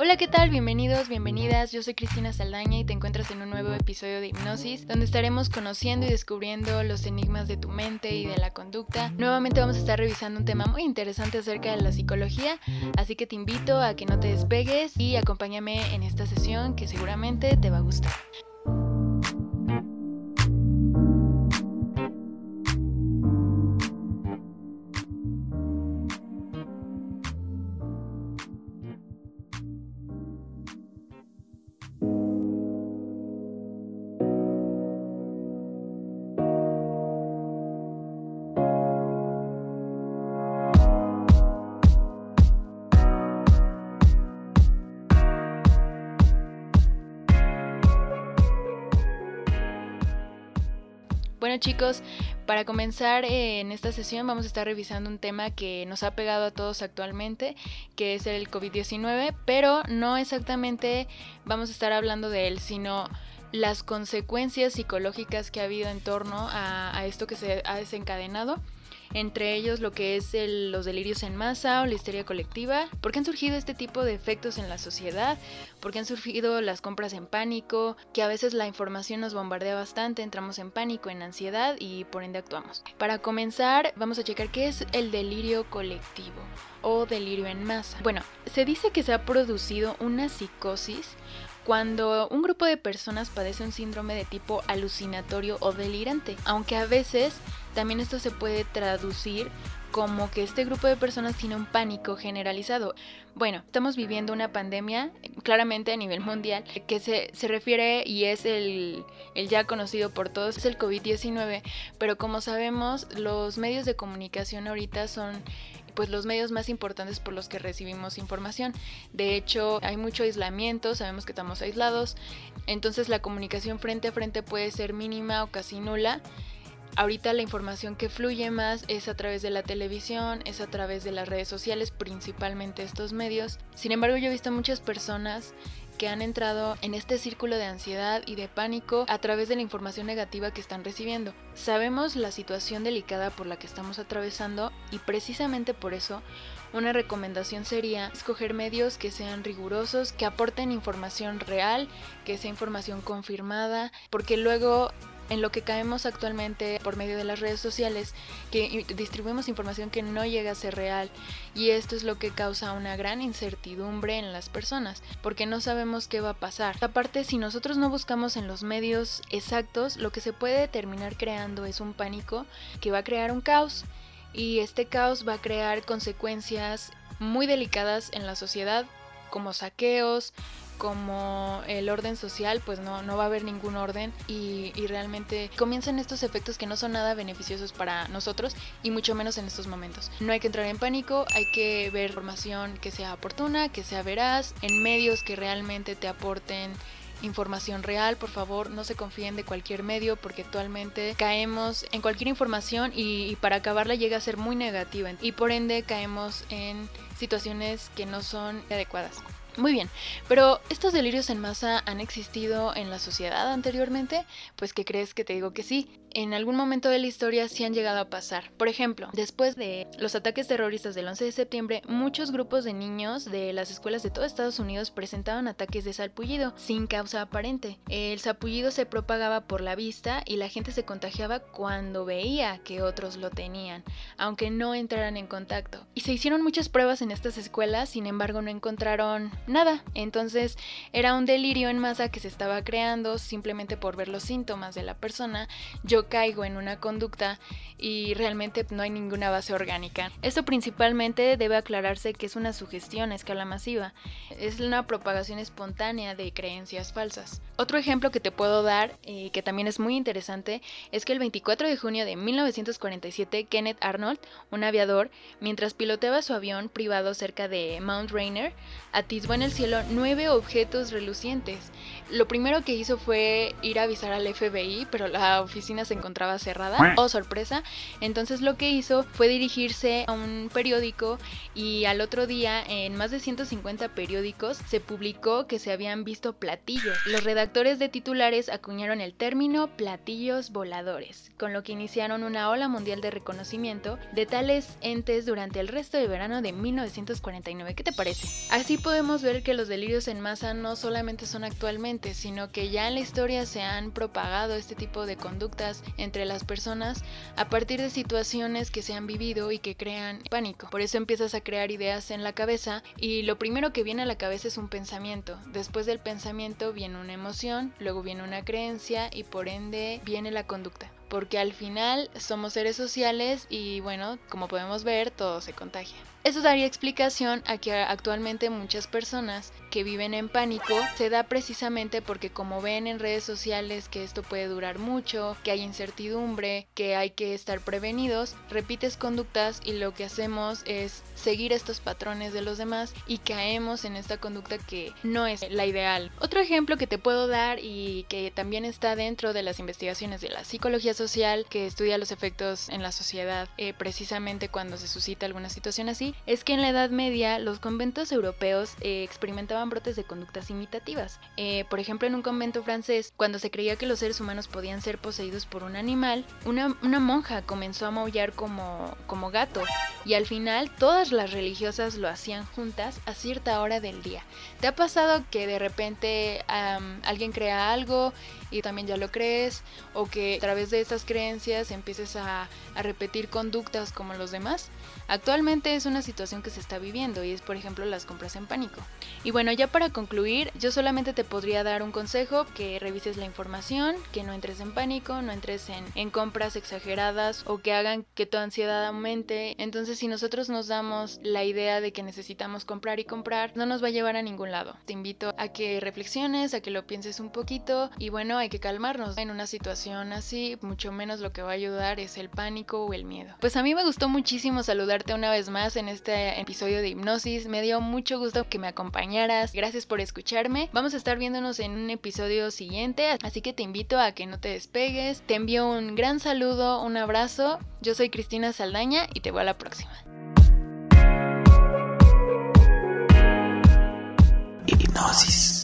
Hola, ¿qué tal? Bienvenidos, bienvenidas. Yo soy Cristina Saldaña y te encuentras en un nuevo episodio de Hipnosis, donde estaremos conociendo y descubriendo los enigmas de tu mente y de la conducta. Nuevamente vamos a estar revisando un tema muy interesante acerca de la psicología, así que te invito a que no te despegues y acompáñame en esta sesión que seguramente te va a gustar. Bueno chicos, para comenzar eh, en esta sesión vamos a estar revisando un tema que nos ha pegado a todos actualmente, que es el COVID-19, pero no exactamente vamos a estar hablando de él, sino las consecuencias psicológicas que ha habido en torno a esto que se ha desencadenado entre ellos lo que es los delirios en masa o la histeria colectiva. ¿Por qué han surgido este tipo de efectos en la sociedad? ¿Por qué han surgido las compras en pánico? Que a veces la información nos bombardea bastante, entramos en pánico, en ansiedad y por ende actuamos. Para comenzar, vamos a checar qué es el delirio colectivo o delirio en masa. Bueno, se dice que se ha producido una psicosis cuando un grupo de personas padece un síndrome de tipo alucinatorio o delirante, aunque a veces también esto se puede traducir como que este grupo de personas tiene un pánico generalizado. Bueno, estamos viviendo una pandemia claramente a nivel mundial que se, refiere y es el, el, ya conocido por todos, es el COVID-19, pero como sabemos los medios de comunicación ahorita son pues los medios más importantes por los que recibimos información. De hecho, hay mucho aislamiento, sabemos que estamos aislados, entonces la comunicación frente a frente puede ser mínima o casi nula. Ahorita la información que fluye más es a través de la televisión, es a través de las redes sociales, principalmente estos medios. Sin embargo, yo he visto muchas personas que han entrado en este círculo de ansiedad y de pánico a través de la información negativa que están recibiendo. Sabemos la situación delicada por la que estamos atravesando y precisamente por eso una recomendación sería escoger medios que sean rigurosos, que aporten información real, que sea información confirmada, porque luego en lo que caemos actualmente por medio de las redes sociales, que distribuimos información que no llega a ser real y esto es lo que causa una gran incertidumbre en las personas, porque no sabemos qué va a pasar. Aparte, si nosotros no buscamos en los medios exactos, lo que se puede terminar creando es un pánico que va a crear un caos y este caos va a crear consecuencias muy delicadas en la sociedad como saqueos, como el orden social, pues no, no va a haber ningún orden y, y, realmente comienzan estos efectos que no son nada beneficiosos para nosotros y mucho menos en estos momentos. No hay que entrar en pánico, hay que ver información que sea oportuna, que sea veraz, en medios que realmente te aporten información real, por favor no se confíen de cualquier medio porque actualmente caemos en cualquier información y, y, para acabarla llega a ser muy negativa y por ende caemos en situaciones que no son adecuadas. Muy bien, pero ¿estos delirios en masa han existido en la sociedad anteriormente? Pues que crees que te digo que sí. En algún momento de la historia sí han llegado a pasar. Por ejemplo, después de los ataques terroristas del 11 de septiembre, muchos grupos de niños de las escuelas de todo Estados Unidos presentaban ataques de salpullido sin causa aparente. El salpullido se propagaba por la vista y la gente se contagiaba cuando veía que otros lo tenían, aunque no entraran en contacto. Y se hicieron muchas pruebas en estas escuelas, sin embargo no encontraron nada. Entonces era un delirio en masa que se estaba creando simplemente por ver los síntomas de la persona. Yo caigo en una conducta y realmente no hay ninguna base orgánica. Esto principalmente debe aclararse que es una sugestión a escala masiva. Es una propagación espontánea de creencias falsas. Otro ejemplo que te puedo dar, y que también es muy interesante, es que el 24 de junio de 1947 Kenneth Arnold, un aviador, mientras piloteaba su avión privado cerca de Mount Rainier, atisbó en el cielo nueve objetos relucientes. Lo primero que hizo fue ir a avisar al FBI, pero la oficina se encontraba cerrada. Oh, sorpresa. Entonces lo que hizo fue dirigirse a un periódico y al otro día en más de 150 periódicos se publicó que se habían visto platillos. Los redactores de titulares acuñaron el término platillos voladores, con lo que iniciaron una ola mundial de reconocimiento de tales entes durante el resto del verano de 1949. ¿Qué te parece? Así podemos ver que los delirios en masa no solamente son actualmente, sino que ya en la historia se han propagado este tipo de conductas entre las personas a partir de situaciones que se han vivido y que crean pánico. Por eso empiezas a crear ideas en la cabeza y lo primero que viene a la cabeza es un pensamiento. Después del pensamiento viene una emoción, luego viene una creencia y por ende viene la conducta porque al final somos seres sociales y bueno, como podemos ver, todo se contagia. Eso daría explicación a que actualmente muchas personas que viven en pánico se da precisamente porque como ven en redes sociales que esto puede durar mucho, que hay incertidumbre, que hay que estar prevenidos, repites conductas y lo que hacemos es seguir estos patrones de los demás y caemos en esta conducta que no es la ideal. Otro ejemplo que te puedo dar y que también está dentro de las investigaciones de la psicología social que estudia los efectos en la sociedad eh, precisamente cuando se suscita alguna situación así, es que en la Edad Media los conventos europeos eh, experimentaban brotes de conductas imitativas. Eh, por ejemplo, en un convento francés, cuando se creía que los seres humanos podían ser poseídos por un animal, una, una monja comenzó a maullar como, como gato y al final todas las religiosas lo hacían juntas a cierta hora del día. ¿Te ha pasado que de repente alguien crea algo y también ya lo crees o que a través de estas creencias empieces a, a repetir conductas como los demás? Actualmente es una situación que se está viviendo y es por ejemplo las compras en pánico. Y bueno, ya para concluir, yo solamente te podría dar un consejo, que revises la información, que no entres en pánico, no entres en, en compras exageradas o que hagan que tu ansiedad aumente. Entonces si nosotros nos damos la idea de que necesitamos comprar y comprar, no nos va a llevar a ningún lado. Te invito a que reflexiones, a que lo pienses un poquito y bueno, hay que calmarnos. En una situación así, mucho menos lo que va a ayudar es el pánico o el miedo. Pues a mí me gustó muchísimo saludar una vez más este episodio de hipnosis. Me dio mucho gusto que me acompañaras. Gracias por escucharme. Vamos a estar viéndonos en un episodio siguiente, así que te invito a que no te despegues. Te envío un gran saludo, un abrazo. Yo soy Cristina Saldaña y te veo a la próxima. Hipnosis.